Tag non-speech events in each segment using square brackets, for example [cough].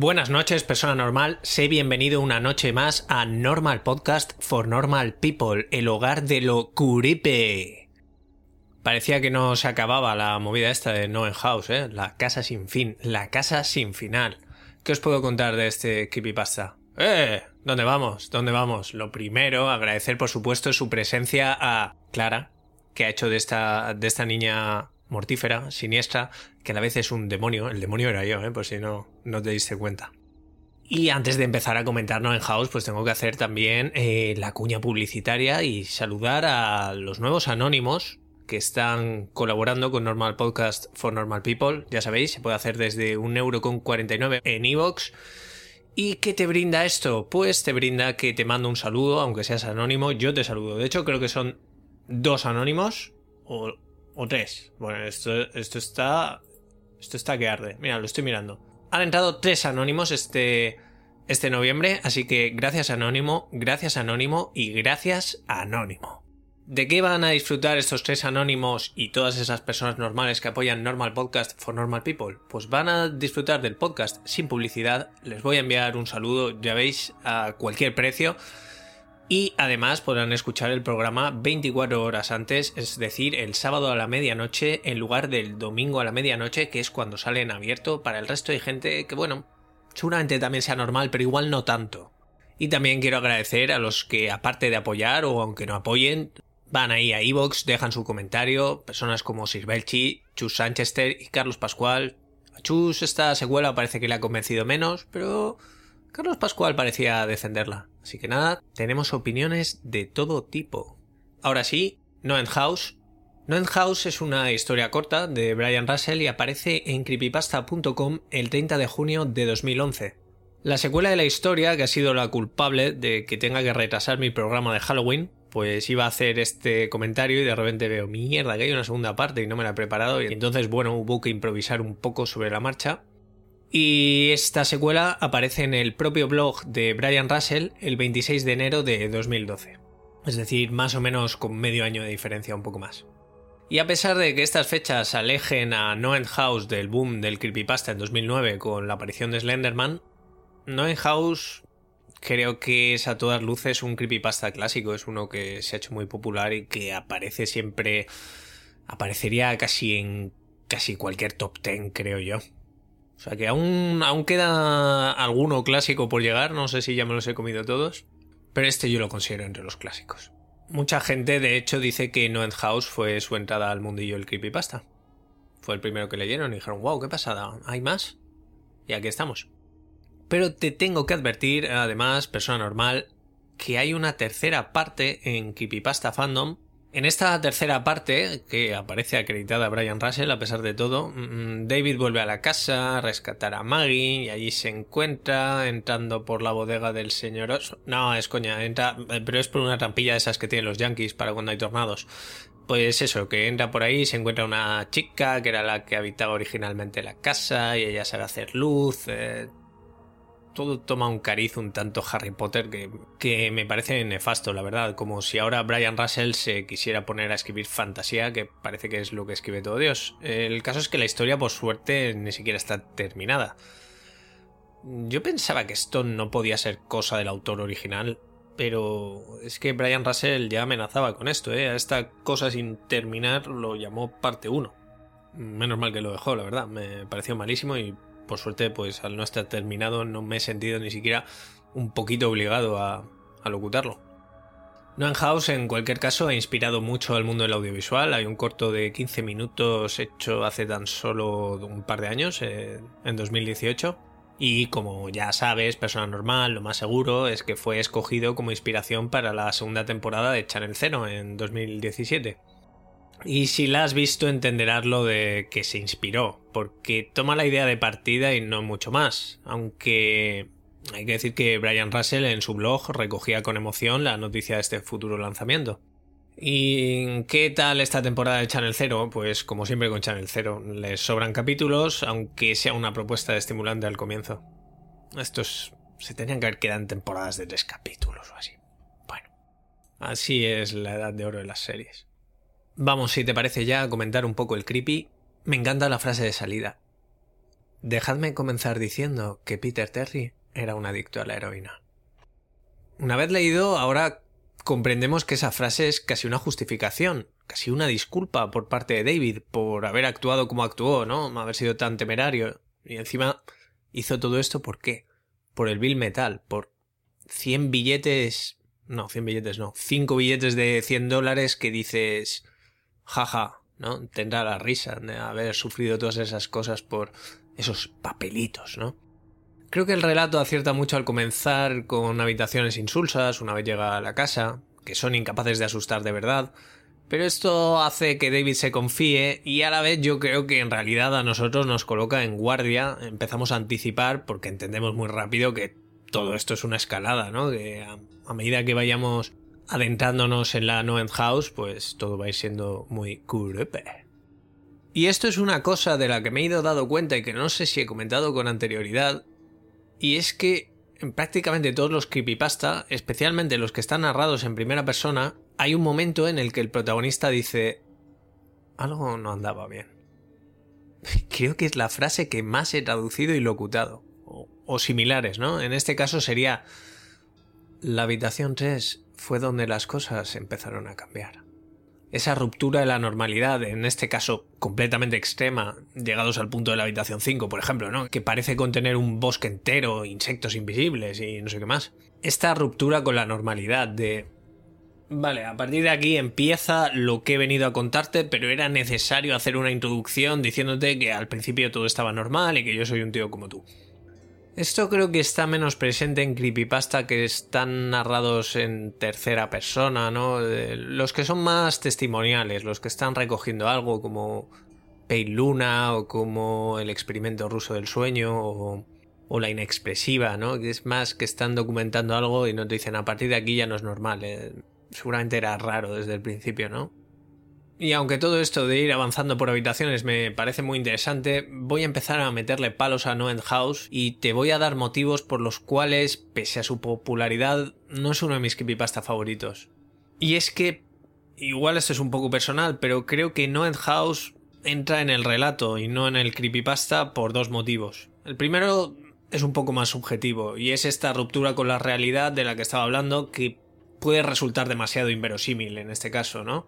Buenas noches, persona normal. Sé bienvenido una noche más a Normal Podcast for Normal People, el hogar de lo curipe. Parecía que no se acababa la movida esta de No House, ¿eh? La casa sin fin, la casa sin final. ¿Qué os puedo contar de este creepypasta? ¡Eh! ¿Dónde vamos? ¿Dónde vamos? Lo primero, agradecer por supuesto su presencia a Clara, que ha hecho de esta, de esta niña mortífera, siniestra, que a la vez es un demonio. El demonio era yo, ¿eh? por si no, no te diste cuenta. Y antes de empezar a comentar No en House, pues tengo que hacer también eh, la cuña publicitaria y saludar a los nuevos anónimos que están colaborando con Normal Podcast for Normal People. Ya sabéis, se puede hacer desde un euro con 49 en iVoox. ¿Y qué te brinda esto? Pues te brinda que te mando un saludo, aunque seas anónimo, yo te saludo. De hecho, creo que son dos anónimos, o o tres. Bueno, esto, esto está. Esto está que arde. Mira, lo estoy mirando. Han entrado tres anónimos este. Este noviembre, así que gracias Anónimo, gracias Anónimo y gracias Anónimo. ¿De qué van a disfrutar estos tres anónimos y todas esas personas normales que apoyan Normal Podcast for Normal People? Pues van a disfrutar del podcast sin publicidad. Les voy a enviar un saludo, ya veis, a cualquier precio y además podrán escuchar el programa 24 horas antes, es decir, el sábado a la medianoche en lugar del domingo a la medianoche, que es cuando sale en abierto para el resto de gente que, bueno, seguramente también sea normal, pero igual no tanto. Y también quiero agradecer a los que, aparte de apoyar o aunque no apoyen, van ahí a Evox, dejan su comentario, personas como Sir Belchi, Chus Sanchester y Carlos Pascual. A Chus esta secuela parece que le ha convencido menos, pero Carlos Pascual parecía defenderla. Así que nada, tenemos opiniones de todo tipo. Ahora sí, No End House. No End House es una historia corta de Brian Russell y aparece en creepypasta.com el 30 de junio de 2011. La secuela de la historia, que ha sido la culpable de que tenga que retrasar mi programa de Halloween, pues iba a hacer este comentario y de repente veo, mierda, que hay una segunda parte y no me la he preparado y entonces, bueno, hubo que improvisar un poco sobre la marcha y esta secuela aparece en el propio blog de Brian Russell el 26 de enero de 2012. Es decir, más o menos con medio año de diferencia, un poco más. Y a pesar de que estas fechas alejen a No End House del boom del creepypasta en 2009 con la aparición de Slenderman, No End House creo que es a todas luces un creepypasta clásico, es uno que se ha hecho muy popular y que aparece siempre aparecería casi en casi cualquier top 10, creo yo. O sea que aún, aún queda alguno clásico por llegar, no sé si ya me los he comido todos, pero este yo lo considero entre los clásicos. Mucha gente, de hecho, dice que No End House fue su entrada al mundillo del creepypasta. Fue el primero que leyeron y dijeron, wow, qué pasada, ¿hay más? Y aquí estamos. Pero te tengo que advertir, además, persona normal, que hay una tercera parte en Creepypasta Fandom en esta tercera parte, que aparece acreditada Brian Russell a pesar de todo, mm, David vuelve a la casa a rescatar a Maggie y allí se encuentra entrando por la bodega del señor Oso. No, es coña, entra, eh, pero es por una trampilla de esas que tienen los yankees para cuando hay tornados. Pues eso, que entra por ahí, se encuentra una chica que era la que habitaba originalmente la casa y ella sabe hacer luz, eh, todo toma un cariz un tanto Harry Potter que, que, me parece nefasto, la verdad. Como si ahora Brian Russell se quisiera poner a escribir fantasía, que parece que es lo que escribe todo Dios. El caso es que la historia, por suerte, ni siquiera está terminada. Yo pensaba que esto no podía ser cosa del autor original, pero es que Brian Russell ya amenazaba con esto, ¿eh? A esta cosa sin terminar lo llamó parte 1. Menos mal que lo dejó, la verdad. Me pareció malísimo y por suerte, pues al no estar terminado no me he sentido ni siquiera un poquito obligado a, a locutarlo. Noan House, en cualquier caso, ha inspirado mucho al mundo del audiovisual. Hay un corto de 15 minutos hecho hace tan solo un par de años, eh, en 2018. Y como ya sabes, persona normal, lo más seguro es que fue escogido como inspiración para la segunda temporada de Channel Zero en 2017. Y si la has visto entenderás lo de que se inspiró, porque toma la idea de partida y no mucho más, aunque hay que decir que Brian Russell en su blog recogía con emoción la noticia de este futuro lanzamiento. ¿Y qué tal esta temporada de Channel Zero? Pues como siempre con Channel Zero, les sobran capítulos, aunque sea una propuesta estimulante al comienzo. Estos se tenían que haber quedado en temporadas de tres capítulos o así. Bueno, así es la edad de oro de las series. Vamos, si te parece ya, a comentar un poco el creepy. Me encanta la frase de salida. Dejadme comenzar diciendo que Peter Terry era un adicto a la heroína. Una vez leído, ahora comprendemos que esa frase es casi una justificación, casi una disculpa por parte de David por haber actuado como actuó, ¿no? Haber sido tan temerario. Y encima hizo todo esto por qué? Por el Bill Metal, por 100 billetes... No, 100 billetes no. 5 billetes de 100 dólares que dices... Jaja, ¿no? Tendrá la risa de haber sufrido todas esas cosas por esos papelitos, ¿no? Creo que el relato acierta mucho al comenzar con habitaciones insulsas una vez llega a la casa, que son incapaces de asustar de verdad, pero esto hace que David se confíe y a la vez yo creo que en realidad a nosotros nos coloca en guardia, empezamos a anticipar porque entendemos muy rápido que todo esto es una escalada, ¿no? Que a, medida que vayamos adentrándonos en la Noend House, pues todo va a ir siendo muy creepy. Y esto es una cosa de la que me he ido dado cuenta y que no sé si he comentado con anterioridad, y es que en prácticamente todos los creepypasta, especialmente los que están narrados en primera persona, hay un momento en el que el protagonista dice algo no andaba bien. [laughs] Creo que es la frase que más he traducido y locutado. O, o similares, ¿no? En este caso sería la habitación 3 fue donde las cosas empezaron a cambiar esa ruptura de la normalidad, en este caso completamente extrema, llegados al punto de la habitación 5, por ejemplo, ¿no? Que parece contener un bosque entero, insectos invisibles y no sé qué más. Esta ruptura con la normalidad de... Vale, a partir de aquí empieza lo que he venido a contarte, pero era necesario hacer una introducción diciéndote que al principio todo estaba normal y que yo soy un tío como tú. Esto creo que está menos presente en creepypasta que están narrados en tercera persona, ¿no? Los que son más testimoniales, los que están recogiendo algo como Pale Luna o como el experimento ruso del sueño o, la inexpresiva, ¿no? Es más que están documentando algo y no te dicen a partir de aquí ya no es normal. ¿eh? Seguramente era raro desde el principio, ¿no? Y aunque todo esto de ir avanzando por habitaciones me parece muy interesante, voy a empezar a meterle palos a No End House y te voy a dar motivos por los cuales, pese a su popularidad, no es uno de mis creepypasta favoritos. Y es que, igual esto es un poco personal, pero creo que No End House entra en el relato y no en el creepypasta por dos motivos. El primero es un poco más subjetivo y es esta ruptura con la realidad de la que estaba hablando que puede resultar demasiado inverosímil en este caso, ¿no?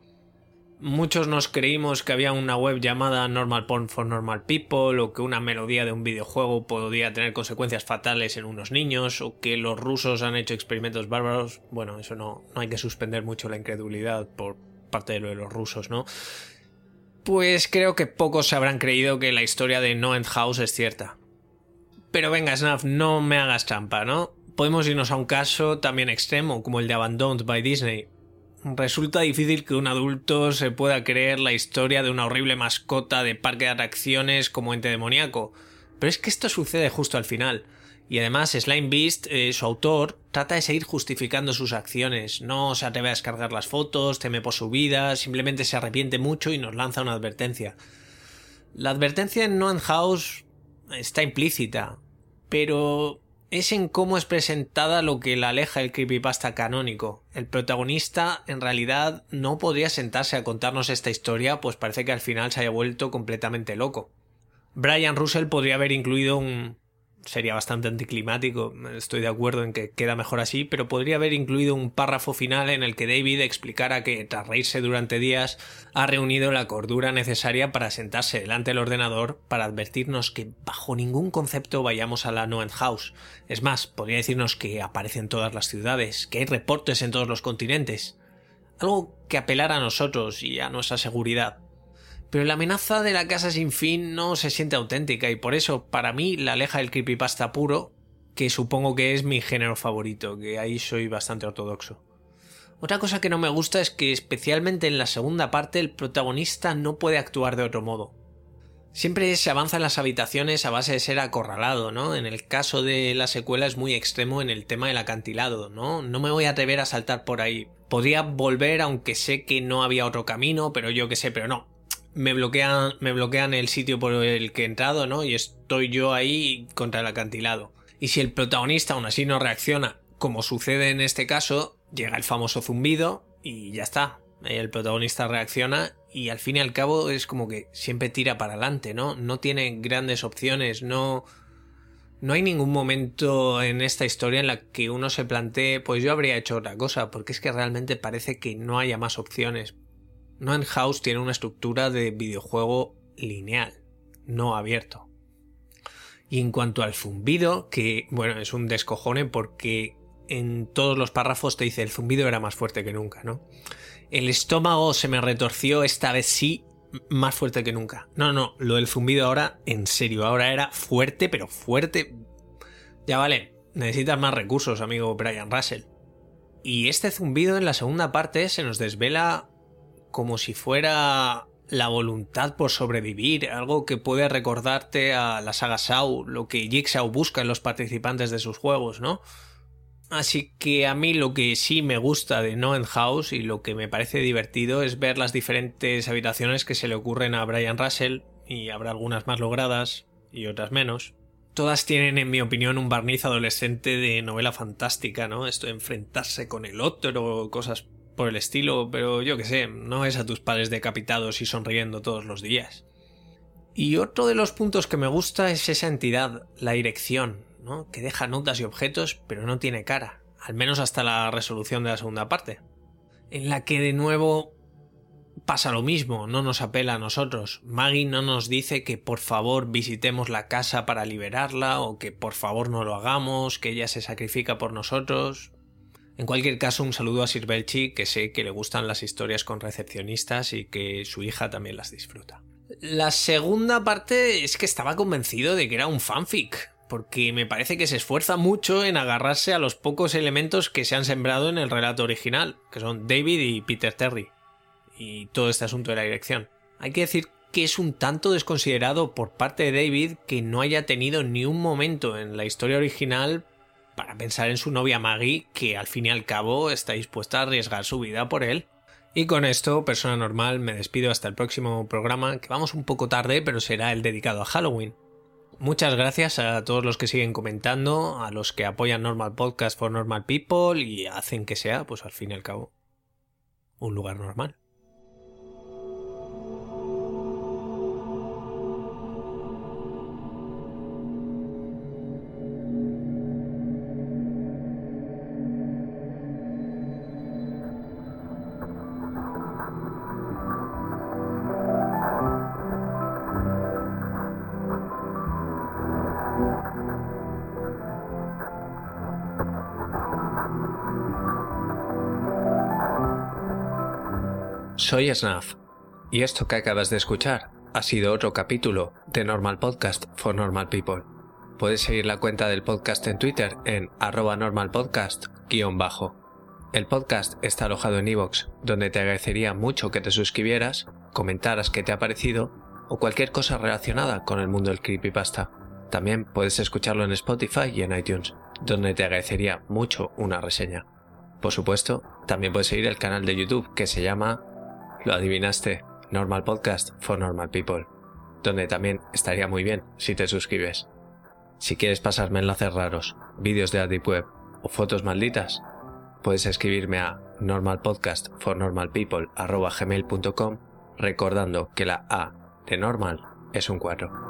Muchos nos creímos que había una web llamada Normal Porn for Normal People o que una melodía de un videojuego podía tener consecuencias fatales en unos niños o que los rusos han hecho experimentos bárbaros. Bueno, eso no, no hay que suspender mucho la incredulidad por parte de lo de los rusos, ¿no? Pues creo que pocos se habrán creído que la historia de No End House es cierta. Pero venga, Snaf, no me hagas trampa, ¿no? Podemos irnos a un caso también extremo como el de Abandoned by Disney, Resulta difícil que un adulto se pueda creer la historia de una horrible mascota de parque de atracciones como ente demoníaco. Pero es que esto sucede justo al final. Y además, Slime Beast, eh, su autor, trata de seguir justificando sus acciones. No se atreve a descargar las fotos, teme por su vida, simplemente se arrepiente mucho y nos lanza una advertencia. La advertencia en No House está implícita, pero es en cómo es presentada lo que la aleja del creepypasta canónico. El protagonista en realidad no podría sentarse a contarnos esta historia, pues parece que al final se haya vuelto completamente loco. Brian Russell podría haber incluido un sería bastante anticlimático, estoy de acuerdo en que queda mejor así, pero podría haber incluido un párrafo final en el que David explicara que tras reírse durante días ha reunido la cordura necesaria para sentarse delante del ordenador para advertirnos que bajo ningún concepto vayamos a la Noen House. Es más, podría decirnos que aparece en todas las ciudades, que hay reportes en todos los continentes. Algo que apelara a nosotros y a nuestra seguridad. Pero la amenaza de la casa sin fin no se siente auténtica y por eso para mí la aleja del creepypasta puro, que supongo que es mi género favorito, que ahí soy bastante ortodoxo. Otra cosa que no me gusta es que especialmente en la segunda parte el protagonista no puede actuar de otro modo. Siempre se avanza en las habitaciones a base de ser acorralado, ¿no? En el caso de la secuela es muy extremo en el tema del acantilado, ¿no? No me voy a atrever a saltar por ahí. Podría volver aunque sé que no había otro camino, pero yo que sé, pero no me bloquean, me bloquean el sitio por el que he entrado, ¿no? Y estoy yo ahí contra el acantilado. Y si el protagonista aún así no reacciona, como sucede en este caso, llega el famoso zumbido y ya está. El protagonista reacciona y al fin y al cabo es como que siempre tira para adelante, ¿no? No tiene grandes opciones, no... No hay ningún momento en esta historia en la que uno se plantee, pues yo habría hecho otra cosa, porque es que realmente parece que no haya más opciones. Noen House tiene una estructura de videojuego lineal, no abierto. Y en cuanto al zumbido, que bueno, es un descojone porque en todos los párrafos te dice el zumbido era más fuerte que nunca, ¿no? El estómago se me retorció esta vez sí más fuerte que nunca. No, no, lo del zumbido ahora, en serio, ahora era fuerte, pero fuerte. Ya vale, necesitas más recursos, amigo Brian Russell. Y este zumbido en la segunda parte se nos desvela como si fuera la voluntad por sobrevivir, algo que puede recordarte a la saga Sau, lo que Jigsaw busca en los participantes de sus juegos, ¿no? Así que a mí lo que sí me gusta de No House y lo que me parece divertido es ver las diferentes habitaciones que se le ocurren a Brian Russell, y habrá algunas más logradas y otras menos. Todas tienen, en mi opinión, un barniz adolescente de novela fantástica, ¿no? Esto de enfrentarse con el otro, cosas por el estilo, pero yo que sé, no es a tus padres decapitados y sonriendo todos los días. Y otro de los puntos que me gusta es esa entidad, la dirección, ¿no? que deja notas y objetos, pero no tiene cara, al menos hasta la resolución de la segunda parte, en la que de nuevo pasa lo mismo, no nos apela a nosotros. Maggie no nos dice que por favor visitemos la casa para liberarla o que por favor no lo hagamos, que ella se sacrifica por nosotros. En cualquier caso, un saludo a Sir Belchi, que sé que le gustan las historias con recepcionistas y que su hija también las disfruta. La segunda parte es que estaba convencido de que era un fanfic, porque me parece que se esfuerza mucho en agarrarse a los pocos elementos que se han sembrado en el relato original, que son David y Peter Terry, y todo este asunto de la dirección. Hay que decir que es un tanto desconsiderado por parte de David que no haya tenido ni un momento en la historia original para pensar en su novia Maggie, que al fin y al cabo está dispuesta a arriesgar su vida por él. Y con esto, persona normal, me despido hasta el próximo programa, que vamos un poco tarde, pero será el dedicado a Halloween. Muchas gracias a todos los que siguen comentando, a los que apoyan Normal Podcast for Normal People y hacen que sea, pues al fin y al cabo, un lugar normal. Soy Snaf, y esto que acabas de escuchar ha sido otro capítulo de Normal Podcast for Normal People. Puedes seguir la cuenta del podcast en Twitter en arroba normalpodcast-bajo. El podcast está alojado en iVoox, donde te agradecería mucho que te suscribieras, comentaras qué te ha parecido o cualquier cosa relacionada con el mundo del creepypasta. También puedes escucharlo en Spotify y en iTunes, donde te agradecería mucho una reseña. Por supuesto, también puedes seguir el canal de YouTube que se llama lo adivinaste, Normal Podcast for Normal People, donde también estaría muy bien si te suscribes. Si quieres pasarme enlaces raros, vídeos de Web o fotos malditas, puedes escribirme a normalpodcastfornormalpeople.com recordando que la A de normal es un 4.